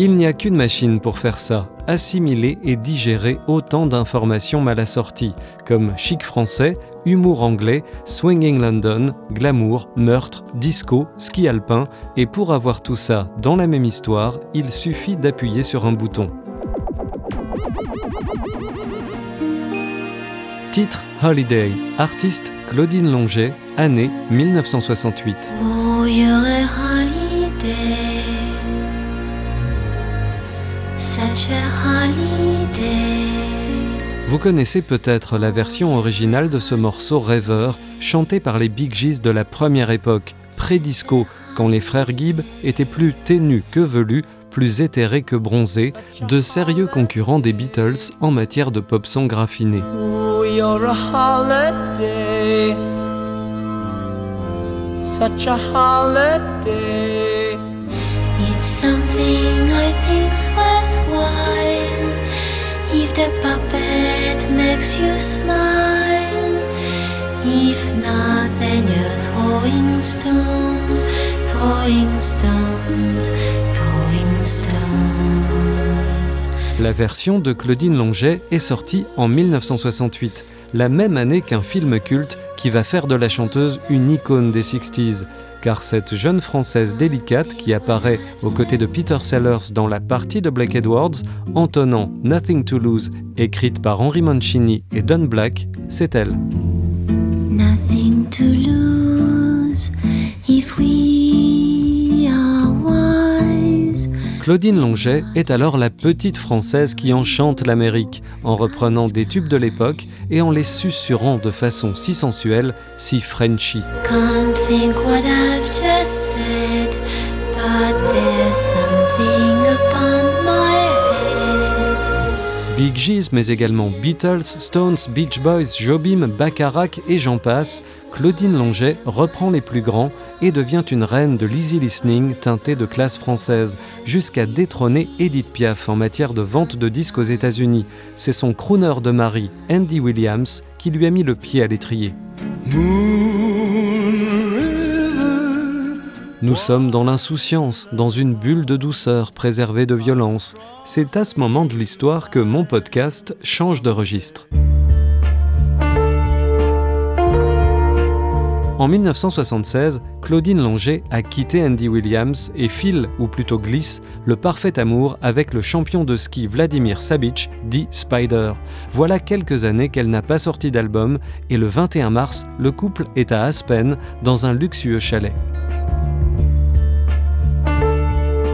Il n'y a qu'une machine pour faire ça, assimiler et digérer autant d'informations mal assorties, comme chic français, humour anglais, swinging London, glamour, meurtre, disco, ski alpin, et pour avoir tout ça dans la même histoire, il suffit d'appuyer sur un bouton. Titre Holiday, artiste Claudine Longet, année 1968. Oh, Vous connaissez peut-être la version originale de ce morceau rêveur, chanté par les Big Gees de la première époque, pré-disco, quand les frères Gibb étaient plus ténus que velus, plus éthérés que bronzés, de sérieux concurrents des Beatles en matière de pop song raffiné. You're a holiday. Such a holiday. La version de Claudine Longet est sortie en 1968, la même année qu'un film culte qui va faire de la chanteuse une icône des 60s, car cette jeune Française délicate qui apparaît aux côtés de Peter Sellers dans la partie de Blake Edwards, entonnant Nothing to Lose, écrite par Henry Mancini et Don Black, c'est elle. Claudine Longet est alors la petite Française qui enchante l'Amérique, en reprenant des tubes de l'époque et en les susurrant de façon si sensuelle, si Frenchy. Big Gees, mais également Beatles, Stones, Beach Boys, Jobim, Bacharach et j'en passe, Claudine Longet reprend les plus grands et devient une reine de l'easy listening teintée de classe française, jusqu'à détrôner Edith Piaf en matière de vente de disques aux États-Unis. C'est son crooner de mari, Andy Williams, qui lui a mis le pied à l'étrier. Nous sommes dans l'insouciance, dans une bulle de douceur préservée de violence. C'est à ce moment de l'histoire que mon podcast change de registre. En 1976, Claudine Longet a quitté Andy Williams et file, ou plutôt glisse, le parfait amour avec le champion de ski Vladimir Sabic, dit Spider. Voilà quelques années qu'elle n'a pas sorti d'album et le 21 mars, le couple est à Aspen, dans un luxueux chalet.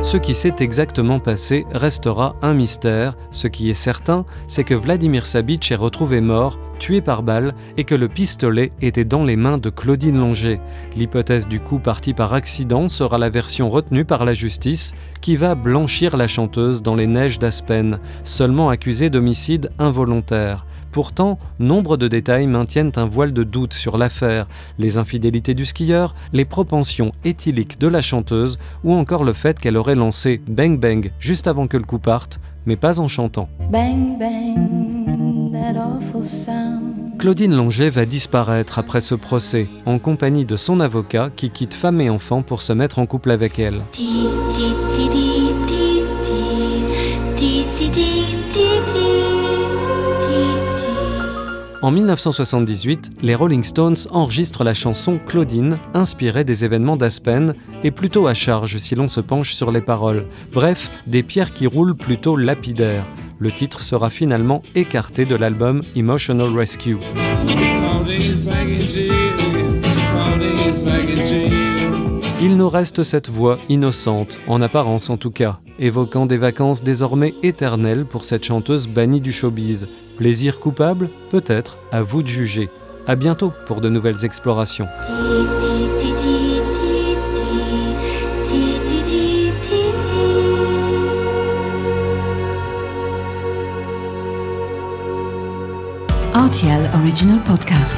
Ce qui s'est exactement passé restera un mystère. Ce qui est certain, c'est que Vladimir Sabic est retrouvé mort, tué par balle, et que le pistolet était dans les mains de Claudine Longet. L'hypothèse du coup parti par accident sera la version retenue par la justice, qui va blanchir la chanteuse dans les neiges d'Aspen, seulement accusée d'homicide involontaire. Pourtant, nombre de détails maintiennent un voile de doute sur l'affaire, les infidélités du skieur, les propensions éthyliques de la chanteuse ou encore le fait qu'elle aurait lancé Bang Bang juste avant que le coup parte, mais pas en chantant. Bang, bang, that awful sound. Claudine Longet va disparaître après ce procès, en compagnie de son avocat qui quitte femme et enfant pour se mettre en couple avec elle. En 1978, les Rolling Stones enregistrent la chanson Claudine, inspirée des événements d'Aspen, et plutôt à charge si l'on se penche sur les paroles. Bref, des pierres qui roulent plutôt lapidaires. Le titre sera finalement écarté de l'album Emotional Rescue. Il nous reste cette voix innocente, en apparence en tout cas, évoquant des vacances désormais éternelles pour cette chanteuse bannie du showbiz. Plaisir coupable Peut-être, à vous de juger. À bientôt pour de nouvelles explorations. RTL Original Podcast.